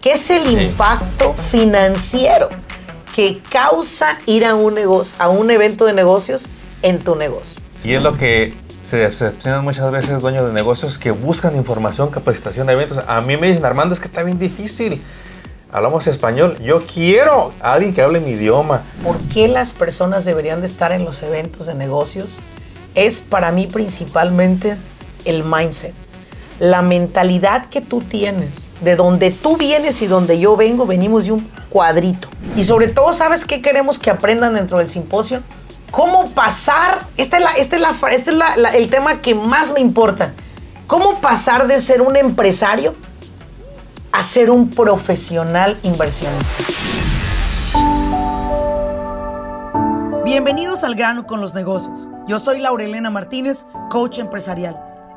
¿Qué es el impacto financiero que causa ir a un, negocio, a un evento de negocios en tu negocio? Y es lo que se decepcionan muchas veces dueños de negocios que buscan información, capacitación de eventos. A mí me dicen, Armando, es que está bien difícil. Hablamos español. Yo quiero a alguien que hable mi idioma. ¿Por qué las personas deberían de estar en los eventos de negocios? Es para mí principalmente el mindset la mentalidad que tú tienes, de donde tú vienes y donde yo vengo, venimos de un cuadrito. Y sobre todo, ¿sabes qué queremos que aprendan dentro del simposio? ¿Cómo pasar? Este es, este este el tema que más me importa. ¿Cómo pasar de ser un empresario a ser un profesional inversionista? Bienvenidos al grano con los negocios. Yo soy Laurelena Martínez, coach empresarial.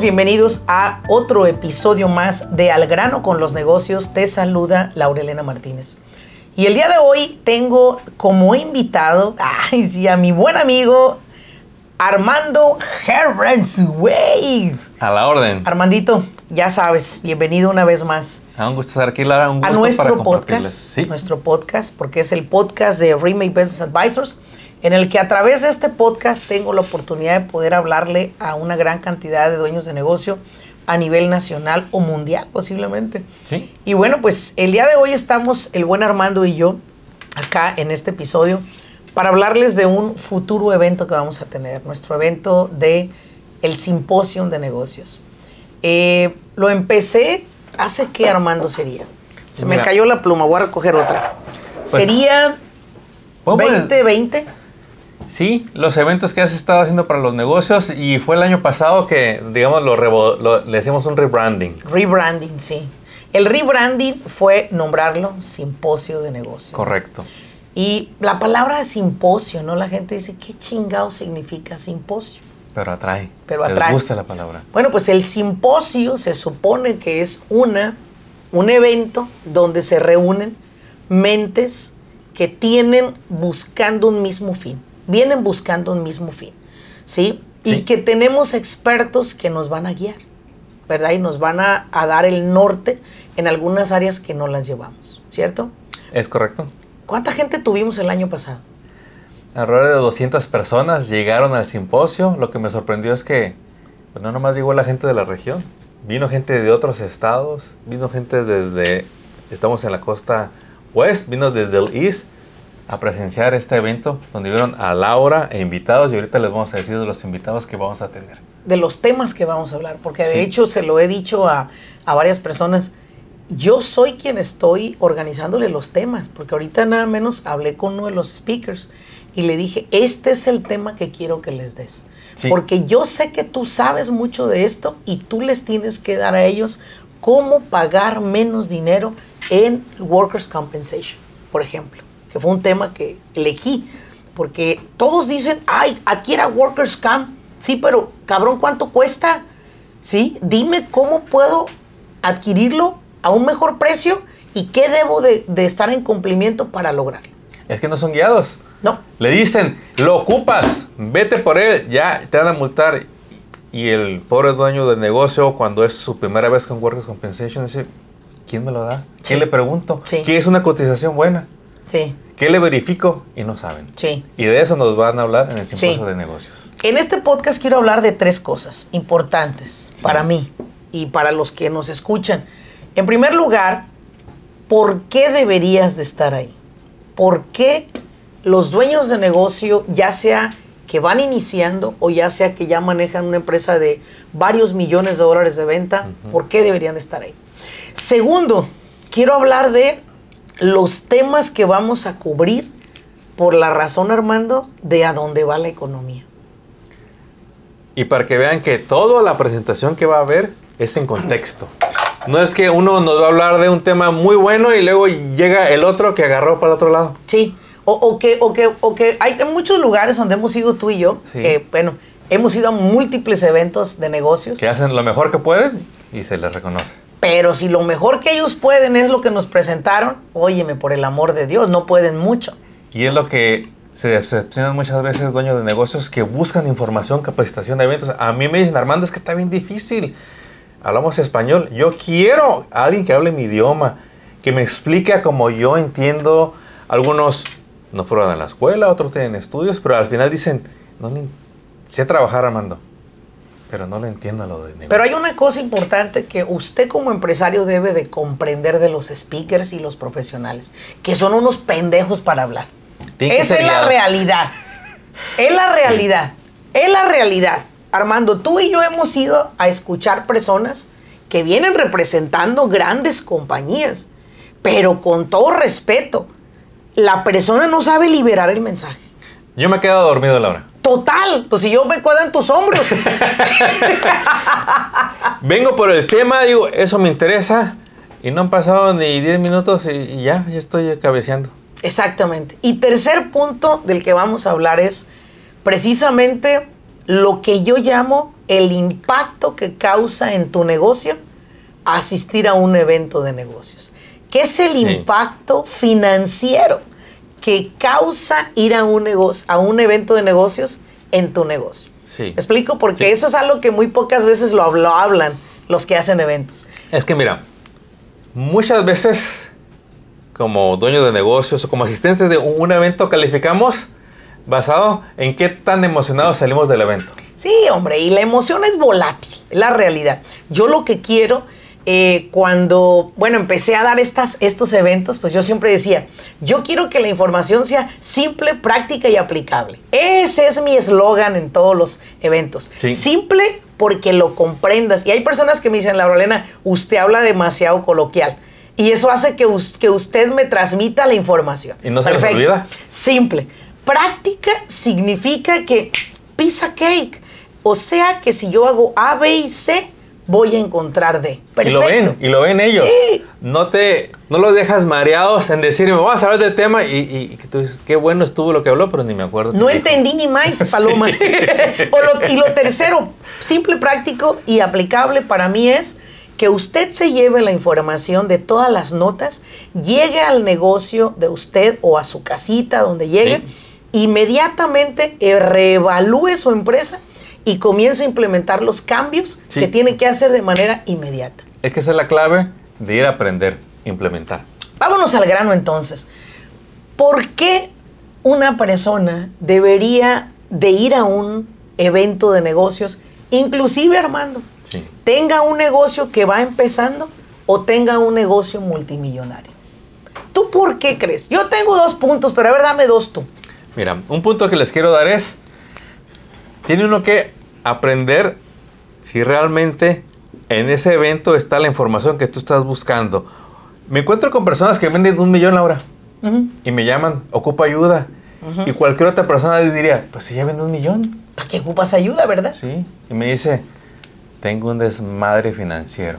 Bienvenidos a otro episodio más de Al grano con los negocios. Te saluda Laurelena Martínez. Y el día de hoy tengo como invitado ay, a mi buen amigo Armando Wave. A la orden. Armandito, ya sabes, bienvenido una vez más. A un gusto estar aquí, Lara. Un gusto a nuestro podcast. Nuestro podcast, porque es el podcast de Remake Business Advisors en el que a través de este podcast tengo la oportunidad de poder hablarle a una gran cantidad de dueños de negocio a nivel nacional o mundial posiblemente. Sí. Y bueno, pues el día de hoy estamos el buen Armando y yo acá en este episodio para hablarles de un futuro evento que vamos a tener, nuestro evento de el Simposium de Negocios. Eh, lo empecé hace que Armando sería. Se me cayó la pluma, voy a recoger otra. Pues, sería 2020. Sí, los eventos que has estado haciendo para los negocios y fue el año pasado que, digamos, lo, le hicimos un rebranding. Rebranding, sí. El rebranding fue nombrarlo simposio de negocios. Correcto. Y la palabra simposio, ¿no? La gente dice, ¿qué chingado significa simposio? Pero atrae. Pero atrae. Me gusta la palabra. Bueno, pues el simposio se supone que es una, un evento donde se reúnen mentes que tienen buscando un mismo fin vienen buscando un mismo fin, ¿sí? Y que tenemos expertos que nos van a guiar, ¿verdad? Y nos van a, dar el norte en algunas áreas que no las llevamos, ¿cierto? Es correcto. ¿Cuánta gente tuvimos el año pasado? Alrededor de 200 personas llegaron al simposio. Lo que me sorprendió es que pues, no nomás llegó la gente de la región, vino gente de otros estados, vino gente desde, estamos en la costa west, vino desde el east, a presenciar este evento donde vieron a Laura e invitados y ahorita les vamos a decir de los invitados que vamos a tener. De los temas que vamos a hablar, porque de hecho se lo he dicho a, a, varias personas, yo soy quien estoy organizándole los temas, porque ahorita nada menos hablé con uno de los speakers y le dije, este es el tema que quiero que les des. Porque yo sé que tú sabes mucho de esto y tú les tienes que dar a ellos cómo pagar menos dinero en Workers' Compensation, por ejemplo que fue un tema que elegí, porque todos dicen, ay, adquiera Workers Camp, sí, pero cabrón, ¿cuánto cuesta? Sí, dime cómo puedo adquirirlo a un mejor precio y qué debo de, estar en cumplimiento para lograrlo. Es que no son guiados. No. Le dicen, lo ocupas, vete por él, ya te van a multar. Y el pobre dueño del negocio, cuando es su primera vez con Workers Compensation, dice, ¿quién me lo da? ¿Qué le pregunto? Sí. ¿Qué es una cotización buena? Sí. ¿Qué le verifico? Y no saben. Sí. Y de eso nos van a hablar en el simposio de negocios. En este podcast quiero hablar de tres cosas importantes para mí y para los que nos escuchan. En primer lugar, ¿por qué deberías de estar ahí? ¿Por qué los dueños de negocio, ya sea que van iniciando o ya sea que ya manejan una empresa de varios millones de dólares de venta, ¿por qué deberían de estar ahí? Segundo, quiero hablar de los temas que vamos a cubrir por la razón, Armando, de a dónde va la economía. Y para que vean que toda la presentación que va a haber es en contexto. No es que uno nos va a hablar de un tema muy bueno y luego llega el otro que agarró para el otro lado. Sí. O, o que, o, que, o que hay muchos lugares donde hemos ido tú y yo, Sí. que, bueno, hemos ido a múltiples eventos de negocios, Que hacen lo mejor que pueden y se les reconoce. Pero si lo mejor que ellos pueden es lo que nos presentaron, óyeme, por el amor de Dios, no pueden mucho. Y es lo que se decepcionan muchas veces dueños de negocios que buscan información, capacitación de eventos. A mí me dicen, Armando, es que está bien difícil. Hablamos español. Yo quiero a alguien que hable mi idioma, que me explique como yo entiendo. Algunos no fueron a la escuela, otros tienen estudios, pero al final dicen, no le- sé trabajar, Armando, pero no le entiendo lo de negocio. Pero hay una cosa importante que usted como empresario debe de comprender de los speakers y los profesionales, que son unos pendejos para hablar. Esa es la realidad. Es la realidad. Es la realidad. Armando, tú y yo hemos ido a escuchar personas que vienen representando grandes compañías, pero con todo respeto, la persona no sabe liberar el mensaje. Yo me he quedado dormido, Laura. Total, pues si yo me cuadro en tus hombros. Vengo por el tema, digo, eso me interesa. Y no han pasado ni 10 minutos y, ya, ya estoy cabeceando. Exactamente. Y tercer punto del que vamos a hablar es precisamente lo que yo llamo el impacto que causa en tu negocio asistir a un evento de negocios. ¿Qué es el Sí. impacto financiero que causa ir a un, negocio, a un evento de negocios en tu negocio? Sí. ¿Me explico? Porque Sí. eso es algo que muy pocas veces lo, lo hablan los que hacen eventos. Es que mira, muchas veces como dueño de negocios o como asistentes de un evento calificamos basado en qué tan emocionados salimos del evento. Sí, hombre, y la emoción es volátil, es la realidad. Yo lo que quiero, eh, cuando, bueno, empecé a dar estas, estos eventos, pues yo siempre decía, yo quiero que la información sea simple, práctica y aplicable. Ese es mi eslogan en todos los eventos. Sí. Simple porque lo comprendas. Y hay personas que me dicen, Laura Elena, usted habla demasiado coloquial. Y eso hace que, us- que usted me transmita la información. ¿Y no se les olvida? Simple. Práctica significa que of cake. O sea que si yo hago A, B y C, voy a encontrar D. Y lo ven, y lo ven ellos. Sí. No te, no los dejas mareados en decir, me vas a hablar del tema y, y- tú dices, qué bueno estuvo lo que habló, pero ni me acuerdo. No qué dijo". entendí ni más, Paloma. Lo- y lo tercero, simple, práctico y aplicable para mí es que usted se lleve la información de todas las notas, llegue al negocio de usted o a su casita, donde llegue, inmediatamente reevalúe su empresa y comience a implementar los cambios Sí. que tiene que hacer de manera inmediata. Es que esa es la clave de ir a aprender, implementar. Vámonos al grano entonces. ¿Por qué una persona debería de ir a un evento de negocios, inclusive Armando, Sí. tenga un negocio que va empezando o tenga un negocio multimillonario? ¿Tú por qué crees? Yo tengo dos puntos, pero a ver, dame dos tú. Mira, un punto que les quiero dar es, tiene uno que aprender si realmente en ese evento está la información que tú estás buscando. Me encuentro con personas que venden un millón, Laura, Ujú. y me llaman, ocupa ayuda. Y cualquier otra persona diría, pues si ya vende un millón. ¿Para qué ocupas ayuda, verdad? Sí. Y me dice, tengo un desmadre financiero.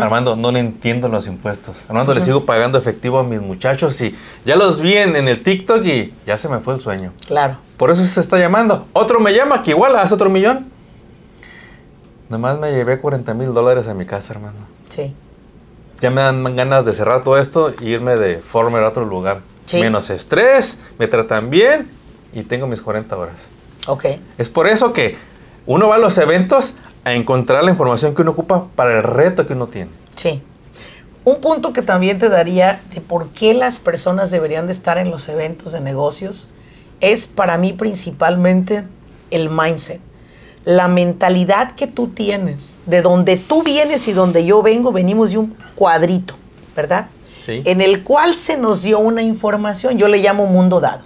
Armando, no le entiendo los impuestos. Armando, le sigo pagando efectivo a mis muchachos y ya los vi en, en el TikTok y ya se me fue el sueño. Claro. Por eso se está llamando. Otro me llama que igual hace otro millón. Nomás me llevé 40 mil dólares a mi casa, hermano. Sí. Ya me dan ganas de cerrar todo esto e irme de Former a otro lugar. Sí. Menos estrés, me tratan bien y tengo mis 40 horas. Ok. Es por eso que uno va a los eventos a encontrar la información que uno ocupa para el reto que uno tiene. Sí. Un punto que también te daría de por qué las personas deberían de estar en los eventos de negocios es para mí principalmente el mindset. La mentalidad que tú tienes, de donde tú vienes y donde yo vengo, venimos de un cuadrito, ¿verdad? Sí. En el cual se nos dio una información, yo le llamo mundo dado.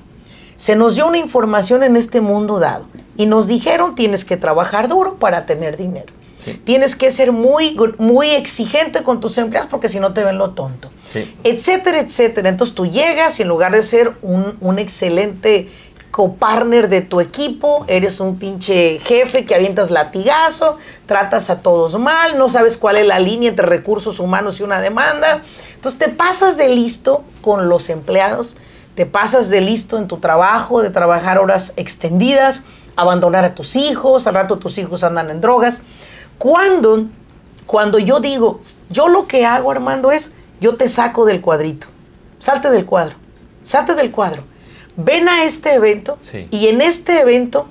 Se nos dio una información en este mundo dado y nos dijeron tienes que trabajar duro para tener dinero. Sí. Tienes que ser muy, muy exigente con tus empleados porque si no te ven lo tonto. Sí. Etcétera, etcétera. Entonces tú llegas y en lugar de ser un, un excelente copartner de tu equipo, eres un pinche jefe que avientas latigazo, tratas a todos mal, no sabes cuál es la línea entre recursos humanos y una demanda. Entonces te pasas de listo con los empleados, te pasas de listo en tu trabajo, de trabajar horas extendidas, abandonar a tus hijos, al rato tus hijos andan en drogas. Cuando, cuando yo digo, yo lo que hago, Armando, es, yo te saco del cuadrito, salte del cuadro, salte del cuadro ven a este evento y en este evento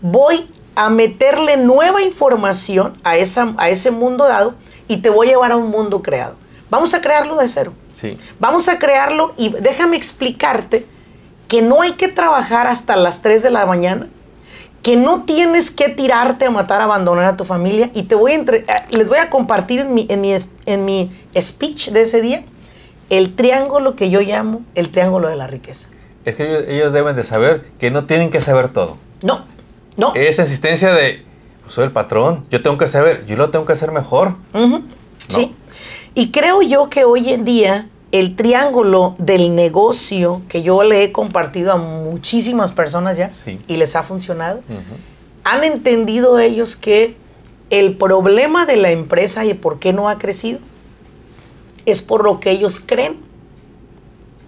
voy a meterle nueva información a, esa, a ese mundo dado y te voy a llevar a un mundo creado. Vamos a crearlo de cero. Sí. Vamos a crearlo y déjame explicarte que no hay que trabajar hasta las 3 de la mañana, que no tienes que tirarte a matar, a abandonar a tu familia y te voy a entre, eh, les voy a compartir en mi, en, mi, en mi speech de ese día el triángulo que yo llamo el triángulo de la riqueza. Es que ellos, deben de saber que no tienen que saber todo. No, no. Esa existencia de, pues, soy el patrón, yo tengo que saber, yo lo tengo que hacer mejor. Sí. Y creo yo que hoy en día el triángulo del negocio que yo le he compartido a muchísimas personas ya y les ha funcionado, han entendido ellos que el problema de la empresa y por qué no ha crecido es por lo que ellos creen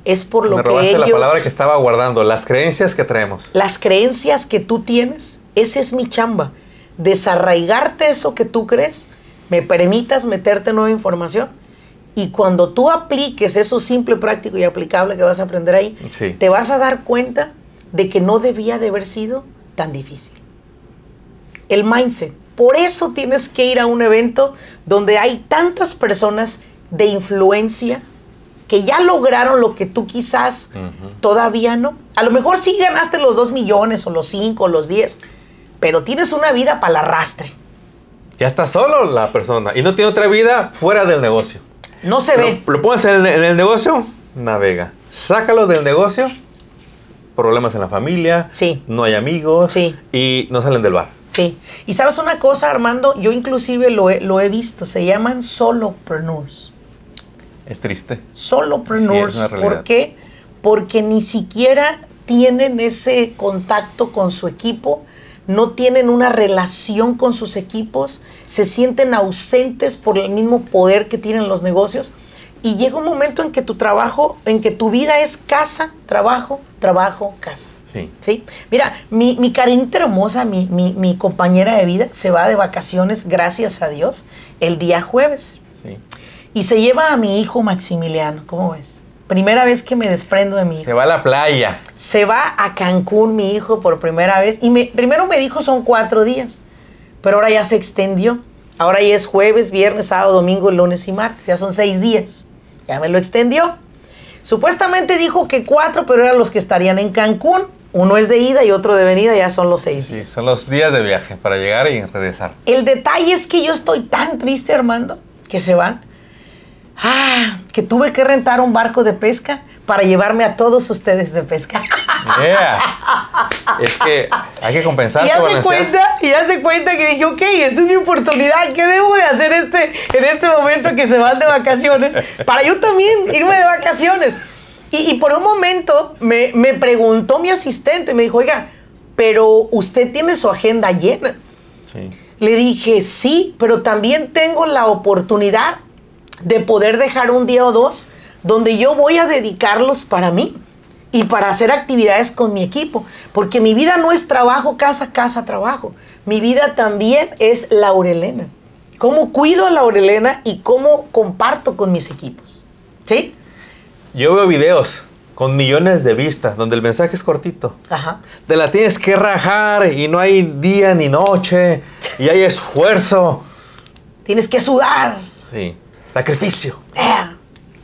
es por lo Me que ellos... la palabra que estaba guardando, las creencias que traemos. Las creencias que tú tienes, esa es mi chamba. Desarraigarte eso que tú crees, me permitas meterte nueva información y cuando tú apliques eso simple, práctico y aplicable que vas a aprender ahí, te vas a dar cuenta de que no debía de haber sido tan difícil. El mindset. Por eso tienes que ir a un evento donde hay tantas personas de influencia, que ya lograron lo que tú quizás todavía no. A lo mejor sí ganaste los dos millones o los cinco o los diez, pero tienes una vida para el arrastre. Ya está solo la persona y no tiene otra vida fuera del negocio. No se ve. Lo pones en el, negocio, navega. Sácalo del negocio, problemas en la familia, sí. no hay amigos sí. y no salen del bar. Sí. Y sabes una cosa, Armando, yo inclusive lo he, lo he visto, se llaman solopreneurs. Es triste. Solopreneurs. ¿Por qué? Porque ni siquiera tienen ese contacto con su equipo, no tienen una relación con sus equipos, se sienten ausentes por el mismo poder que tienen los negocios. Y llega un momento en que tu trabajo, en que tu vida es casa, trabajo, trabajo, casa. Sí. ¿Sí? Mira, mi, mi carinita hermosa, mi, mi, mi compañera de vida, se va de vacaciones, gracias a Dios, el día jueves. Sí y se lleva a mi hijo Maximiliano. ¿Cómo ves? Primera vez que me desprendo de mi hijo. Se va a la playa. Se va a Cancún mi hijo por primera vez. Y me, primero me dijo son cuatro días, pero ahora ya se extendió. Ahora ya es jueves, viernes, sábado, domingo, lunes y martes. Ya son seis días. Ya me lo extendió. Supuestamente dijo que cuatro, pero eran los que estarían en Cancún. Uno es de ida y otro de venida, ya son los seis sí, son los días de viaje para llegar y regresar. El detalle es que yo estoy tan triste, Armando, que se van Ah, que tuve que rentar un barco de pesca para llevarme a todos ustedes de pesca. Yeah. Es que hay que compensar. Y hace cuenta, y hace cuenta que dije, ok, esta es mi oportunidad, ¿qué debo de hacer este, en este momento que se van de vacaciones? Para yo también irme de vacaciones. Y, por un momento me, me preguntó mi asistente, me dijo, oiga, pero usted tiene su agenda llena. Sí. Le dije, sí, pero también tengo la oportunidad de poder dejar un día o dos donde yo voy a dedicarlos para mí y para hacer actividades con mi equipo, porque mi vida no es trabajo, casa, casa, trabajo. Mi vida también es Laurelena. Cómo cuido a Laurelena y cómo comparto con mis equipos. ¿Sí? Yo veo videos con millones de vistas donde el mensaje es cortito. Ajá. Te la tienes que rajar y no hay día ni noche y hay esfuerzo. Tienes que sudar. Sí. Sacrificio.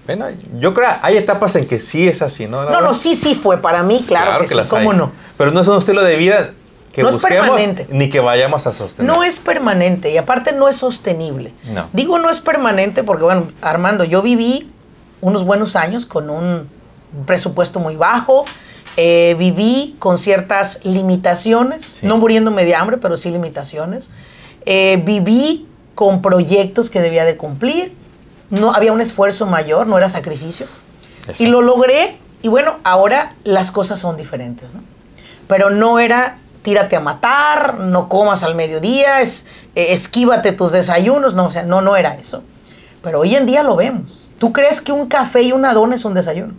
Bueno, yo creo hay etapas en que sí es así, ¿no? No, no, sí, sí fue para mí, claro, que, sí, cómo no. Pero no es un estilo de vida que no busquemos es permanente. ni que vayamos a sostener. No es permanente y aparte no es sostenible. No. Digo no es permanente porque, bueno, Armando, yo viví unos buenos años con un presupuesto muy bajo, eh, viví con ciertas limitaciones, no muriéndome de hambre, pero sí limitaciones. Eh, viví con proyectos que debía de cumplir no había un esfuerzo mayor, no era sacrificio. Y lo logré y bueno, ahora las cosas son diferentes, ¿no? pero no era tírate a matar, no comas al mediodía, es, eh, esquívate tus desayunos, no, o sea, no, no era eso. Pero hoy en día lo vemos. ¿Tú crees que un café y una dona es un desayuno?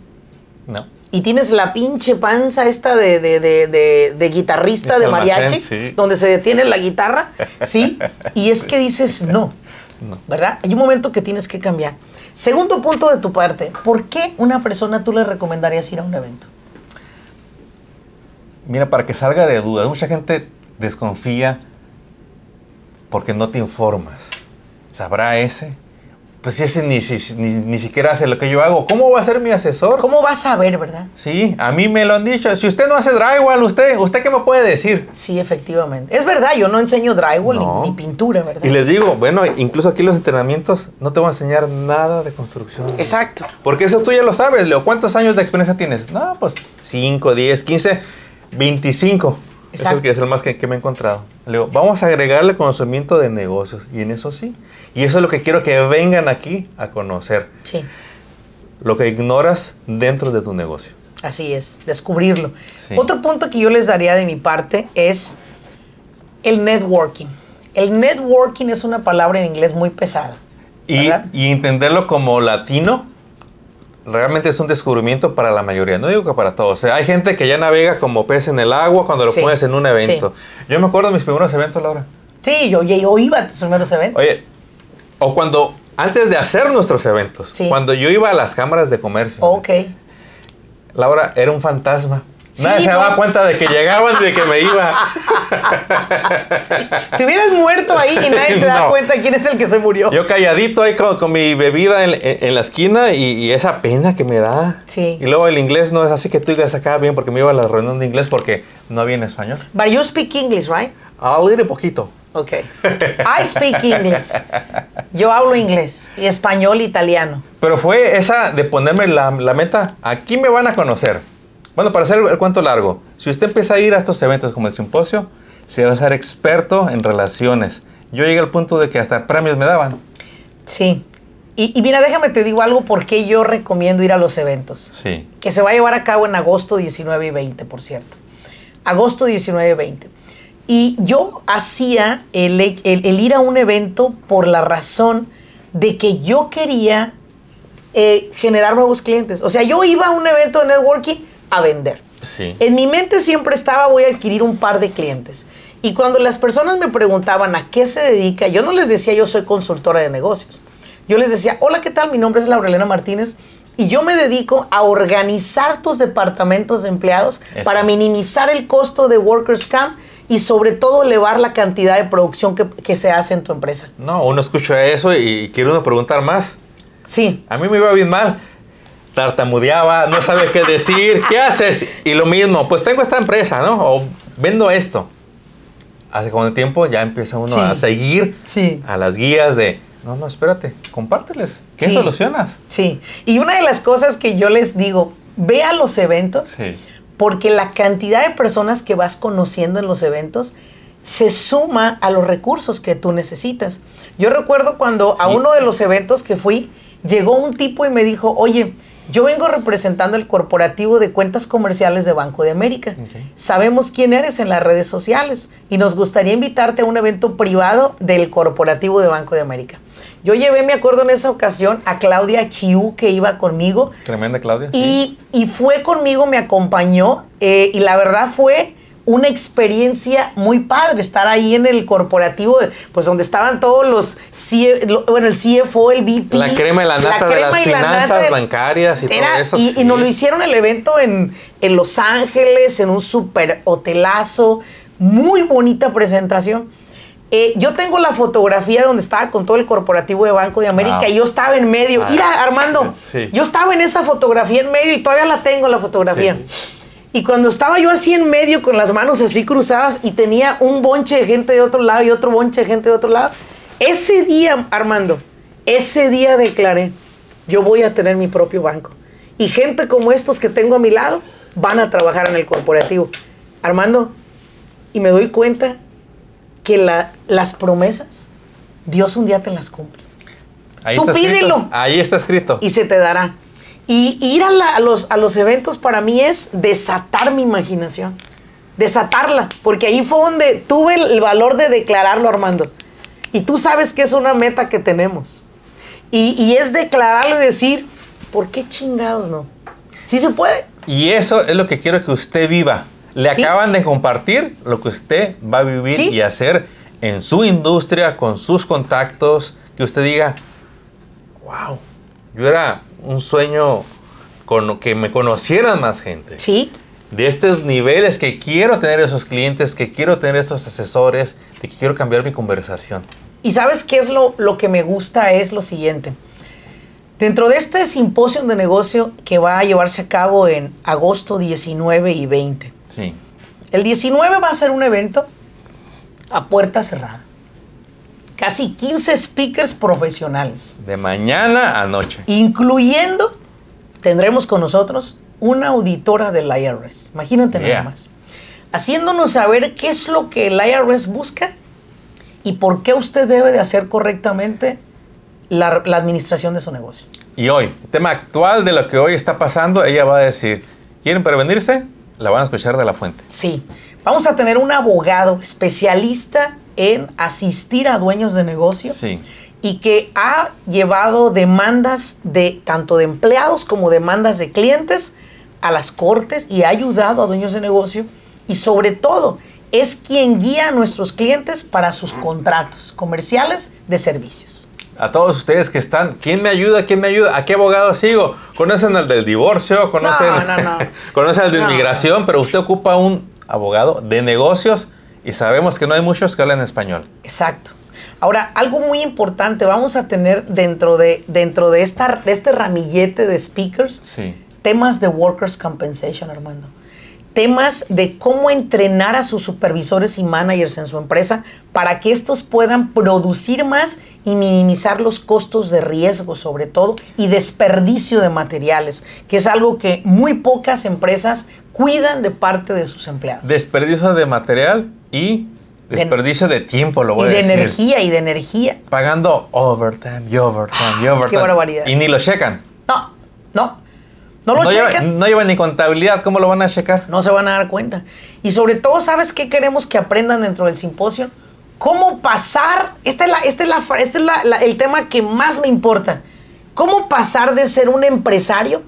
No. Y tienes la pinche panza esta de, de, de, de- guitarrista Es de almacén, mariachi, sí. donde se detiene la guitarra, ¿sí? Y es que dices no, No. ¿verdad? Hay un momento que tienes que cambiar. Segundo punto de tu parte, ¿por qué una persona tú le recomendarías ir a un evento? Mira, para que salga de dudas, mucha gente desconfía porque no te informas. ¿Sabrá ese? Pues si ese ni, si- ni, ni siquiera hace lo que yo hago, ¿cómo va a ser mi asesor? ¿Cómo vas a ver, verdad? Sí, a mí me lo han dicho. Si usted no hace drywall, ¿usted, ¿usted qué me puede decir? Sí, efectivamente. Es verdad, yo no enseño drywall ni- No. ni, pintura, ¿verdad? Y les digo, bueno, incluso aquí los entrenamientos no te voy a enseñar nada de construcción. Exacto. Porque eso tú ya lo sabes, Leo. ¿Cuántos años de experiencia tienes? No, pues 5, 10, 15, 25. Eso es Exacto. que es el más que, que me he encontrado. Leo, vamos a agregarle conocimiento de negocios. Y en eso sí. Y eso es lo que quiero que vengan aquí a conocer. Sí, Lo que ignoras dentro de tu negocio. así es, descubrirlo. Sí. Otro punto que yo les daría de mi parte es el networking. El networking es una palabra en inglés muy pesada. Y entenderlo como latino realmente es un descubrimiento para la mayoría. No digo que para todos. O sea, hay gente que ya navega como pez en el agua cuando lo Sí, pones en un evento. Yo me acuerdo de mis primeros eventos, Laura. Sí, yo, yo iba a tus primeros eventos. Oye, o cuando, antes de hacer nuestros eventos, Sí. cuando yo iba a las cámaras de comercio, Ok. Laura era un fantasma. Sí, Nadie se no. daba cuenta de que llegaban y de que me iba. Te hubieras muerto ahí y nadie se da No. cuenta quién es el que se murió. Yo calladito ahí con, con mi bebida en, en- en la esquina y, y esa pena que me da. Sí. Y luego el inglés no es así que tú digas acá bien porque me iba a la reunión de inglés porque no había en español. But you speak English, right? A little poquito. Ok. I speak English. Yo hablo inglés y español, italiano. Pero fue esa de ponerme la, la meta, aquí me van a conocer. Bueno, para hacer el, el cuento largo, si usted empieza a ir a estos eventos como el simposio, se va a ser experto en relaciones. Yo llegué al punto de que hasta premios me daban. Sí. Y, y mira, déjame te digo algo por qué yo recomiendo ir a los eventos. Sí. Que se va a llevar a cabo en agosto 19 y 20, por cierto. Agosto 19 y 20. Y yo hacía el, el- el ir a un evento por la razón de que yo quería eh, generar nuevos clientes. O sea, yo iba a un evento de networking a vender. Sí. En mi mente siempre estaba voy a adquirir un par de clientes. Y cuando las personas me preguntaban a qué se dedica, yo no les decía yo soy consultora de negocios. Yo les decía, hola, ¿qué tal? Mi nombre es Laurelena Martínez y yo me dedico a organizar tus departamentos de empleados Eso. para minimizar el costo de Workers Camp y sobre todo elevar la cantidad de producción que, que se hace en tu empresa. No, uno escucha eso y quiere uno preguntar más. Sí, A mí me iba bien mal. Tartamudeaba, no sabía qué decir. ¿Qué haces? Y lo mismo, pues tengo esta empresa, ¿no? O vendo esto. Hace como tiempo ya empieza uno Sí. a seguir Sí. a las guías de, no, no, espérate, compárteles. ¿Qué Sí. solucionas? sí. Y una de las cosas que yo les digo, ve a los eventos porque la cantidad de personas que vas conociendo en los eventos se suma a los recursos que tú necesitas. Yo recuerdo cuando a uno de los eventos que fui, llegó un tipo y me dijo, oye, yo vengo representando el corporativo de cuentas comerciales de Banco de América. Sabemos quién eres en las redes sociales y nos gustaría invitarte a un evento privado del corporativo de Banco de América. Yo llevé, me acuerdo en esa ocasión, a Claudia Chiu que iba conmigo Tremenda, Claudia. y, y fue conmigo, me acompañó eh, y la verdad fue una experiencia muy padre estar ahí en el corporativo, pues donde estaban todos los, lo- bueno, el CFO, el VP. La crema y la nata de las la finanzas bancarias y todo eso. Y, sí. y nos lo hicieron el evento en, en Los Ángeles, en un super hotelazo, muy bonita presentación. Eh, yo tengo la fotografía donde estaba con todo el corporativo de Banco de América y yo estaba en medio. Ah, Mira, Armando, sí. yo estaba en esa fotografía en medio y todavía la tengo la fotografía. Y cuando estaba yo así en medio con las manos así cruzadas y tenía un bonche de gente de otro lado y otro bonche de gente de otro lado, ese día, Armando, ese día declaré, yo voy a tener mi propio banco. Y gente como estos que tengo a mi lado van a trabajar en el corporativo. Armando, y me doy cuenta que la- las promesas, Dios un día te las cumple. Ahí tú está escrito. pídelo. Ahí está escrito. y se te dará. Y ir a, la- a los, a los eventos para mí es desatar mi imaginación. desatarla, porque ahí fue donde tuve el valor de declararlo, Armando. Y tú sabes que es una meta que tenemos. Y, y es declararlo y decir, ¿por qué chingados no? Sí se puede. Y eso es lo que quiero que usted viva. Le Sí. acaban de compartir lo que usted va a vivir Sí. y hacer en su industria, con sus contactos, que usted diga, wow, yo era un sueño con que me conocieran más gente. Sí, De estos niveles que quiero tener esos clientes, que quiero tener estos asesores, de que quiero cambiar mi conversación. Y sabes qué es lo, lo que me gusta es lo siguiente. Dentro de este simposio de negocio que va a llevarse a cabo en agosto 19 y 20, Sí. el 19 va a ser un evento a puerta cerrada. Casi 15 speakers profesionales, De mañana a noche. incluyendo, tendremos con nosotros una auditora del IRS. Imagínate Yeah. nada más. Haciéndonos saber qué es lo que el IRS busca y por qué usted debe de hacer correctamente la, la administración de su negocio. Y hoy, tema actual de lo que hoy está pasando, ella va a decir, ¿quieren prevenirse? La van a escuchar de la fuente. Sí, vamos a tener un abogado especialista en asistir a dueños de negocio Sí. y que ha llevado demandas de tanto de empleados como demandas de clientes a las cortes y ha ayudado a dueños de negocio y sobre todo es quien guía a nuestros clientes para sus contratos comerciales de servicios. A todos ustedes que están, ¿quién me ayuda? ¿Quién me ayuda? ¿A qué abogado sigo? ¿Conocen al del divorcio? ¿Conocen, No, no, no. ¿Conocen al de inmigración? Pero usted ocupa un abogado de negocios y sabemos que no hay muchos que hablan español. Exacto. Ahora, algo muy importante, vamos a tener dentro de, dentro de, esta, de este ramillete de speakers Sí. temas de workers' compensation, Armando. Temas de cómo entrenar a sus supervisores y managers en su empresa para que estos puedan producir más y minimizar los costos de riesgo, sobre todo, y desperdicio de materiales, que es algo que muy pocas empresas cuidan de parte de sus empleados. Desperdicio de material y desperdicio de, tiempo, lo voy y a de decir. energía, y de energía. Pagando overtime y overtime y overtime. barbaridad. Y ni lo checan. No, no. No lo no, checan. llevan, no llevan ni contabilidad, ¿cómo lo van a checar? no se van a dar cuenta. Y sobre todo, ¿sabes qué queremos que aprendan dentro del simposio? ¿Cómo pasar? Este es, la, este es, la, este es la- el tema que más me importa. ¿Cómo pasar de ser un empresario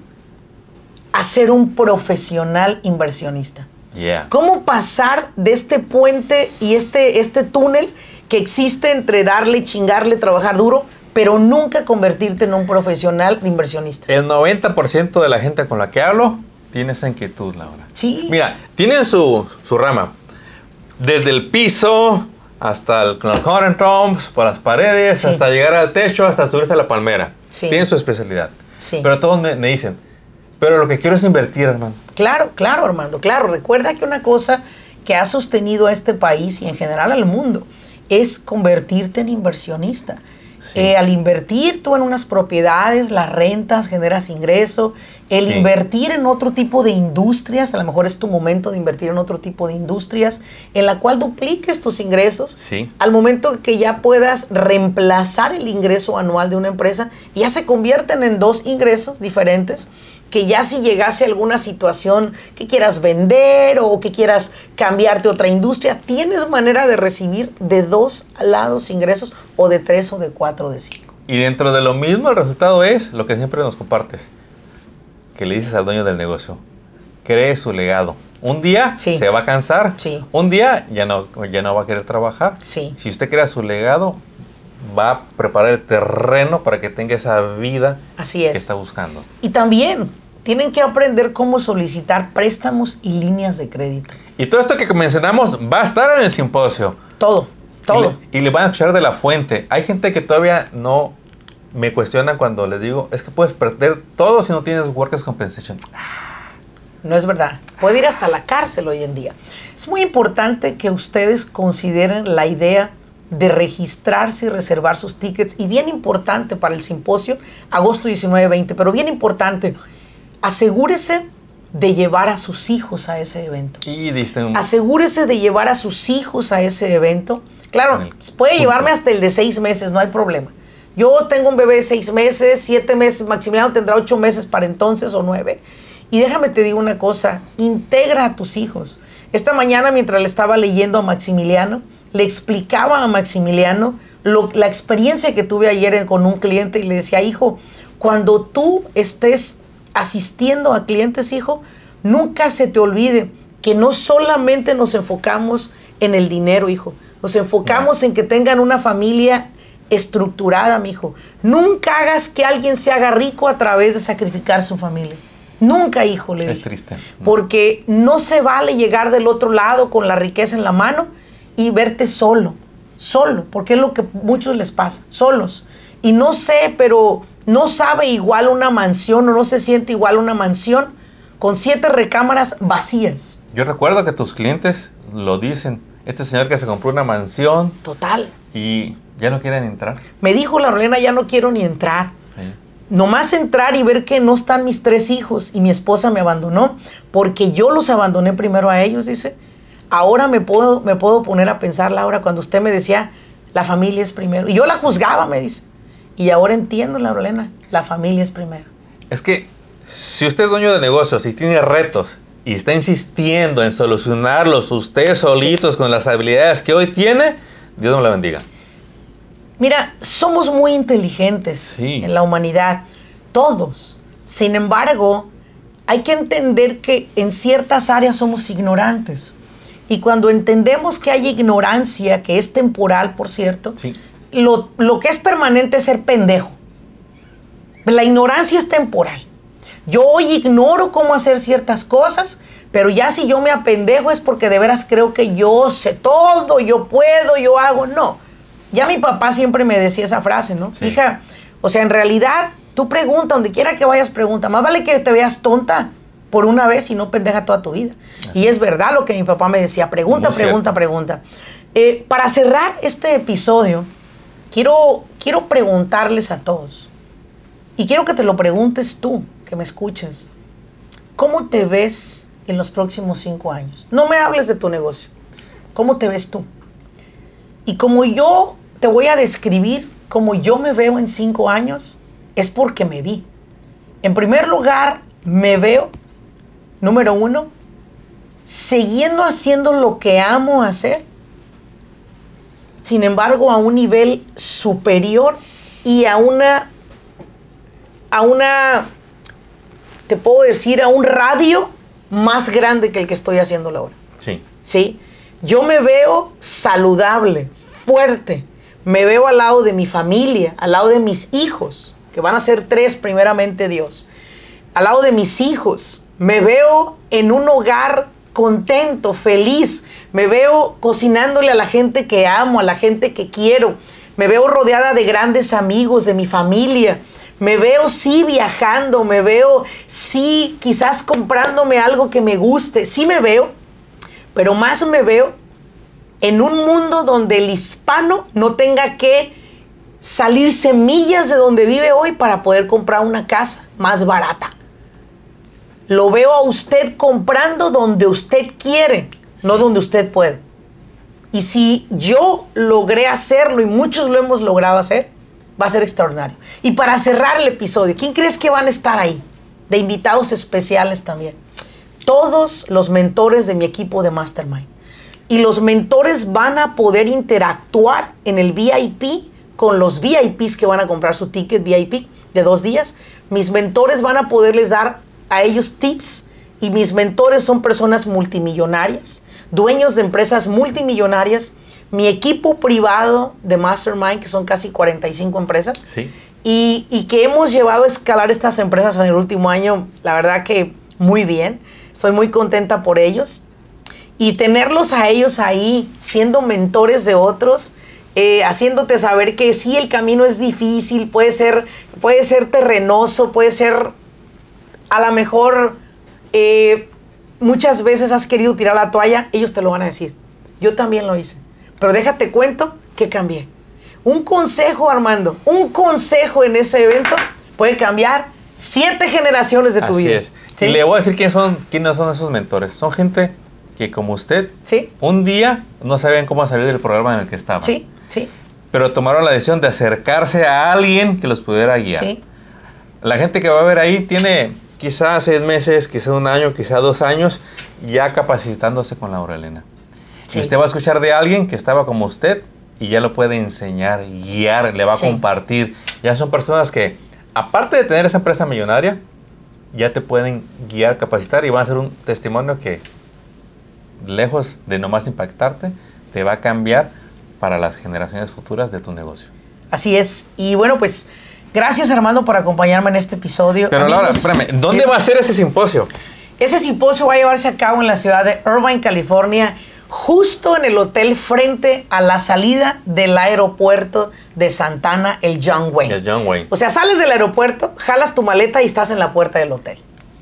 a ser un profesional inversionista? Yeah. ¿Cómo pasar de este puente y este, este túnel que existe entre darle, chingarle, trabajar duro, pero nunca convertirte en un profesional de inversionista? El 90% de la gente con la que hablo tiene esa inquietud, Laura. Sí. Mira, tienen su, su rama. Desde el piso hasta el, los current por las paredes, Sí. hasta llegar al techo, hasta subirse a la palmera. Sí. Tienen su especialidad. Sí. Pero todos me, me dicen, pero lo que quiero es invertir, hermano. Claro, claro, Armando, claro. Recuerda que una cosa que ha sostenido a este país y en general al mundo es convertirte en inversionista. Sí. Eh, al invertir tú en unas propiedades, las rentas, generas ingreso. El Sí. invertir en otro tipo de industrias, a lo mejor es tu momento de invertir en otro tipo de industrias, en la cual dupliques tus ingresos. Sí. Al momento que ya puedas reemplazar el ingreso anual de una empresa, ya se convierten en dos ingresos diferentes que ya si llegase alguna situación que quieras vender o que quieras cambiarte a otra industria, tienes manera de recibir de dos lados ingresos o de tres o de cuatro o de cinco. Y dentro de lo mismo, el resultado es lo que siempre nos compartes. Que le dices al dueño del negocio, cree su legado. Un día Sí. se va a cansar. Sí. Un día ya no, ya no va a querer trabajar. Sí. Si usted crea su legado, va a preparar el terreno para que tenga esa vida Así que es. está buscando. Y también tienen que aprender cómo solicitar préstamos y líneas de crédito. Y todo esto que mencionamos va a estar en el simposio. Todo, Y todo. le, y le van a escuchar de la fuente. Hay gente que todavía no me cuestiona cuando les digo, es que puedes perder todo si no tienes Workers' Compensation. No es verdad. Puede ir hasta la cárcel hoy en día. Es muy importante que ustedes consideren la idea de registrarse y reservar sus tickets. Y bien importante para el simposio, agosto 19-20, pero bien importante, asegúrese de llevar a sus hijos a ese evento. Y diste un... Asegúrese de llevar a sus hijos a ese evento. Claro, el puede punto. llevarme hasta el de seis meses, no hay problema. Yo tengo un bebé de seis meses, siete meses, Maximiliano tendrá ocho meses para entonces o nueve. Y déjame te digo una cosa, integra a tus hijos. Esta mañana, mientras le estaba leyendo a Maximiliano, le explicaba a Maximiliano la experiencia que tuve ayer con un cliente y le decía, hijo, cuando tú estés asistiendo a clientes, hijo, nunca se te olvide que no solamente nos enfocamos en el dinero, hijo, nos enfocamos en que tengan una familia estructurada, mi hijo. Nunca hagas que alguien se haga rico a través de sacrificar su familia. Nunca, hijo, le Es triste. Porque no se vale llegar del otro lado con la riqueza en la mano y verte solo, solo, porque es lo que muchos les pasa, solos. Y no sé, pero no sabe igual una mansión o no se siente igual una mansión con siete recámaras vacías. Yo recuerdo que tus clientes lo dicen. Este señor que se compró una mansión. Total. Y ya no quieren entrar. Me dijo la Rolena, ya no quiero ni entrar. Nomás entrar y ver que no están mis tres hijos y mi esposa me abandonó porque yo los abandoné primero a ellos, dice. Ahora me puedo, me puedo poner a pensar, Laura, cuando usted me decía, la familia es primero. Y yo la juzgaba, me dice. Y ahora entiendo, Laurelena, la familia es primero. Es que si usted es dueño de negocios y tiene retos y está insistiendo en solucionarlos usted solitos con las habilidades que hoy tiene, Dios nos la bendiga. Mira, somos muy inteligentes en la humanidad, todos. Sin embargo, hay que entender que en ciertas áreas somos ignorantes. Y cuando entendemos que hay ignorancia, que es temporal, por cierto, lo, lo que es permanente es ser pendejo. La ignorancia es temporal. Yo hoy ignoro cómo hacer ciertas cosas, pero ya si yo me apendejo es porque de veras creo que yo sé todo, yo puedo, yo hago. No. Ya mi papá siempre me decía esa frase, ¿no? Hija, o sea, en realidad, tú pregunta, donde quiera que vayas, pregunta. Más vale que te veas tonta por una vez y no pendeja toda tu vida. Y es verdad lo que mi papá me decía, pregunta, pregunta, pregunta. Eh, para cerrar este episodio, quiero, quiero preguntarles a todos, y quiero que te lo preguntes tú, que me escuches, ¿cómo te ves en los próximos cinco años? No me hables de tu negocio, ¿cómo te ves tú? Y como yo te voy a describir cómo yo me veo en cinco años, es porque me vi. En primer lugar, me veo, número uno, siguiendo haciendo lo que amo hacer, sin embargo, a un nivel superior y a una, a una, te puedo decir, a un radio más grande que el que estoy haciendo ahora. Sí. Sí. Yo me veo saludable, fuerte. Me veo al lado de mi familia, al lado de mis hijos, que van a ser tres primeramente Dios. Al lado de mis hijos. Me veo en un hogar contento, feliz. Me veo cocinándole a la gente que amo, a la gente que quiero. Me veo rodeada de grandes amigos, de mi familia. Me veo sí viajando, me veo sí quizás comprándome algo que me guste. Sí me veo, pero más me veo en un mundo donde el hispano no tenga que salir semillas de donde vive hoy para poder comprar una casa más barata. Lo veo a usted comprando donde usted quiere, no donde usted puede. Y si yo logré hacerlo y muchos lo hemos logrado hacer, va a ser extraordinario. Y para cerrar el episodio, ¿quién crees que van a estar ahí? De invitados especiales también todos los mentores de mi equipo de Mastermind. Y los mentores van a poder interactuar en el VIP con los VIPs que van a comprar su ticket VIP de dos días. Mis mentores van a poderles dar a ellos tips y mis mentores son personas multimillonarias, dueños de empresas multimillonarias. Mi equipo privado de Mastermind, que son casi 45 empresas, y, y que hemos llevado a escalar estas empresas en el último año, la verdad que muy bien. Soy muy contenta por ellos. Y tenerlos a ellos ahí, siendo mentores de otros, eh, haciéndote saber que sí, el camino es difícil, puede ser, puede ser terrenoso, puede ser a lo mejor eh, muchas veces has querido tirar la toalla, ellos te lo van a decir. Yo también lo hice. Pero déjate cuento que cambié. Un consejo, Armando, un consejo en ese evento puede cambiar siete generaciones de tu Así vida. Es. Y le voy a decir quiénes son, quiénes son esos mentores. Son gente que como usted, ¿Sí? un día no sabían cómo salir del programa en el que estaban. Sí, sí, Pero tomaron la decisión de acercarse a alguien que los pudiera guiar. sí. La gente que va a ver ahí tiene quizá seis meses, quizá un año, quizá dos años, ya capacitándose con Laura Elena. Sí. Y usted va a escuchar de alguien que estaba como usted y ya lo puede enseñar, guiar, le va a Sí. compartir. Ya son personas que, aparte de tener esa empresa millonaria, ya te pueden guiar, capacitar y van a ser un testimonio que, lejos de nomás impactarte, te va a cambiar para las generaciones futuras de tu negocio. Así es. Y bueno, pues gracias Armando por acompañarme en este episodio. Pero Laura, espérame, ¿dónde va a ser ese simposio? Ese simposio va a llevarse a cabo en la ciudad de Irvine, California, justo en el hotel frente a la salida del aeropuerto de Santana, el John Wayne. El John Wayne. O sea, sales del aeropuerto, jalas tu maleta y estás en la puerta del hotel.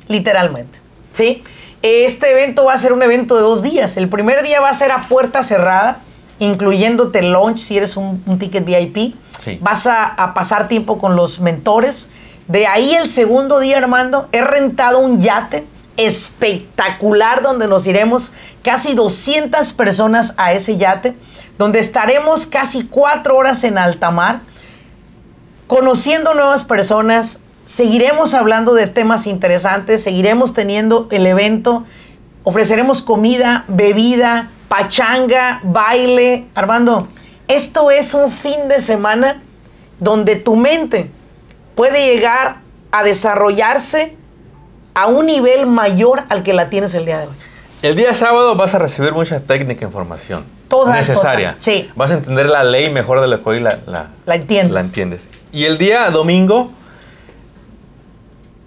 Literalmente. ¿Sí? Este evento va a ser un evento de dos días. El primer día va a ser a puerta cerrada, incluyéndote lunch si eres un, un ticket VIP. Vas a, a pasar tiempo con los mentores. De ahí el segundo día, Armando, he rentado un yate espectacular donde nos iremos casi 200 personas a ese yate, donde estaremos casi cuatro horas en alta mar conociendo nuevas personas, seguiremos hablando de temas interesantes, seguiremos teniendo el evento, ofreceremos comida, bebida, pachanga, baile. Armando, esto es un fin de semana donde tu mente puede llegar a desarrollarse a un nivel mayor al que la tienes el día de hoy. El día sábado vas a recibir mucha técnica e información. Toda, necesaria. sí. Vas a entender la ley mejor de lo que hoy la, la, La entiendes. la entiendes. Y el día domingo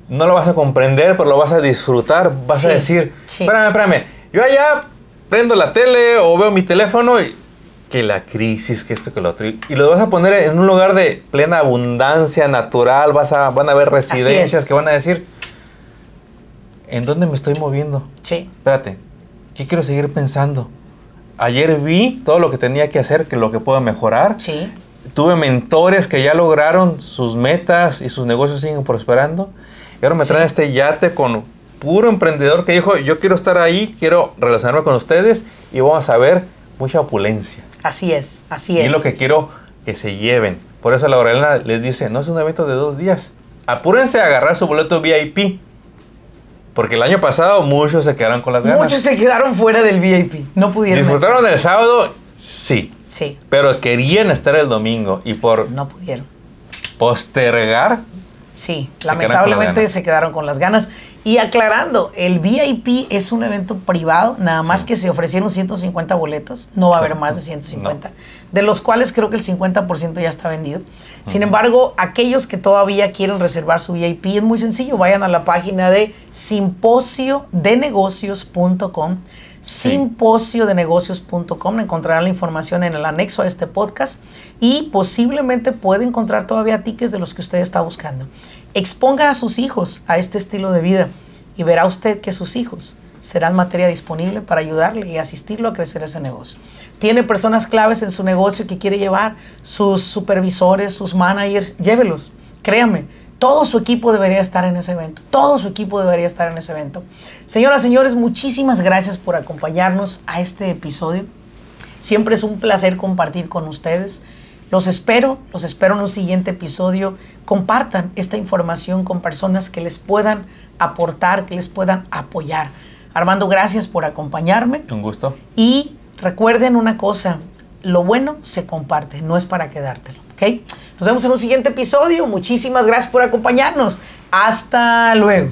no lo vas a comprender, pero lo vas a disfrutar. Vas Sí, a decir, sí. espérame, espérame. Yo allá prendo la tele o veo mi teléfono y que la crisis, que esto, que lo otro. Y y lo vas a poner en un lugar de plena abundancia natural. Vas a, van a haber residencias es. que van a decir, ¿en dónde me estoy moviendo? Sí, espérate, ¿qué quiero seguir pensando? Ayer vi todo lo que tenía que hacer, que lo que puedo mejorar. sí, Tuve mentores que ya lograron sus metas y sus negocios siguen prosperando. Y ahora me Sí. traen este yate con puro emprendedor que dijo, yo quiero estar ahí, quiero relacionarme con ustedes y vamos a ver mucha opulencia. Así es, así Y es. es lo que quiero que se lleven. Por eso la Elena les dice, no es un evento de dos días. Apúrense a agarrar su boleto VIP. Porque el año pasado muchos se quedaron con las ganas. Muchos se quedaron fuera del VIP, no pudieron. ¿Disfrutaron el sábado? Sí. Sí, Pero querían estar el domingo y por no pudieron. postergar, Sí, Se quedaron con las lamentablemente ganas. se Y aclarando, el VIP es un evento privado, nada más Sí. que se ofrecieron 150 boletos, no va a haber más de 150, de los cuales creo que el 50% ya está vendido. Sin embargo, aquellos que todavía quieren reservar su VIP es muy sencillo, vayan a la página de simposiodenegocios.com simposiodenegocios.com encontrarán la información en el anexo a este podcast y posiblemente puede encontrar todavía tickets de los que usted está buscando. Exponga a sus hijos a este estilo de vida y verá usted que sus hijos serán materia disponible para ayudarle y asistirlo a crecer ese negocio. Tiene personas claves en su negocio que quiere llevar, sus supervisores, sus managers, llévelos. Créame, todo su equipo debería estar en ese evento. Todo su equipo debería estar en ese evento. Señoras, señores, muchísimas gracias por acompañarnos a este episodio. Siempre es un placer compartir con ustedes. Los espero, los espero en un siguiente episodio. Compartan esta información con personas que les puedan aportar, que les puedan apoyar. Armando, gracias por acompañarme. un gusto. Y recuerden una cosa, lo bueno se comparte, no es para quedártelo, ¿ok? Nos vemos en un siguiente episodio. Muchísimas gracias por acompañarnos. Hasta luego.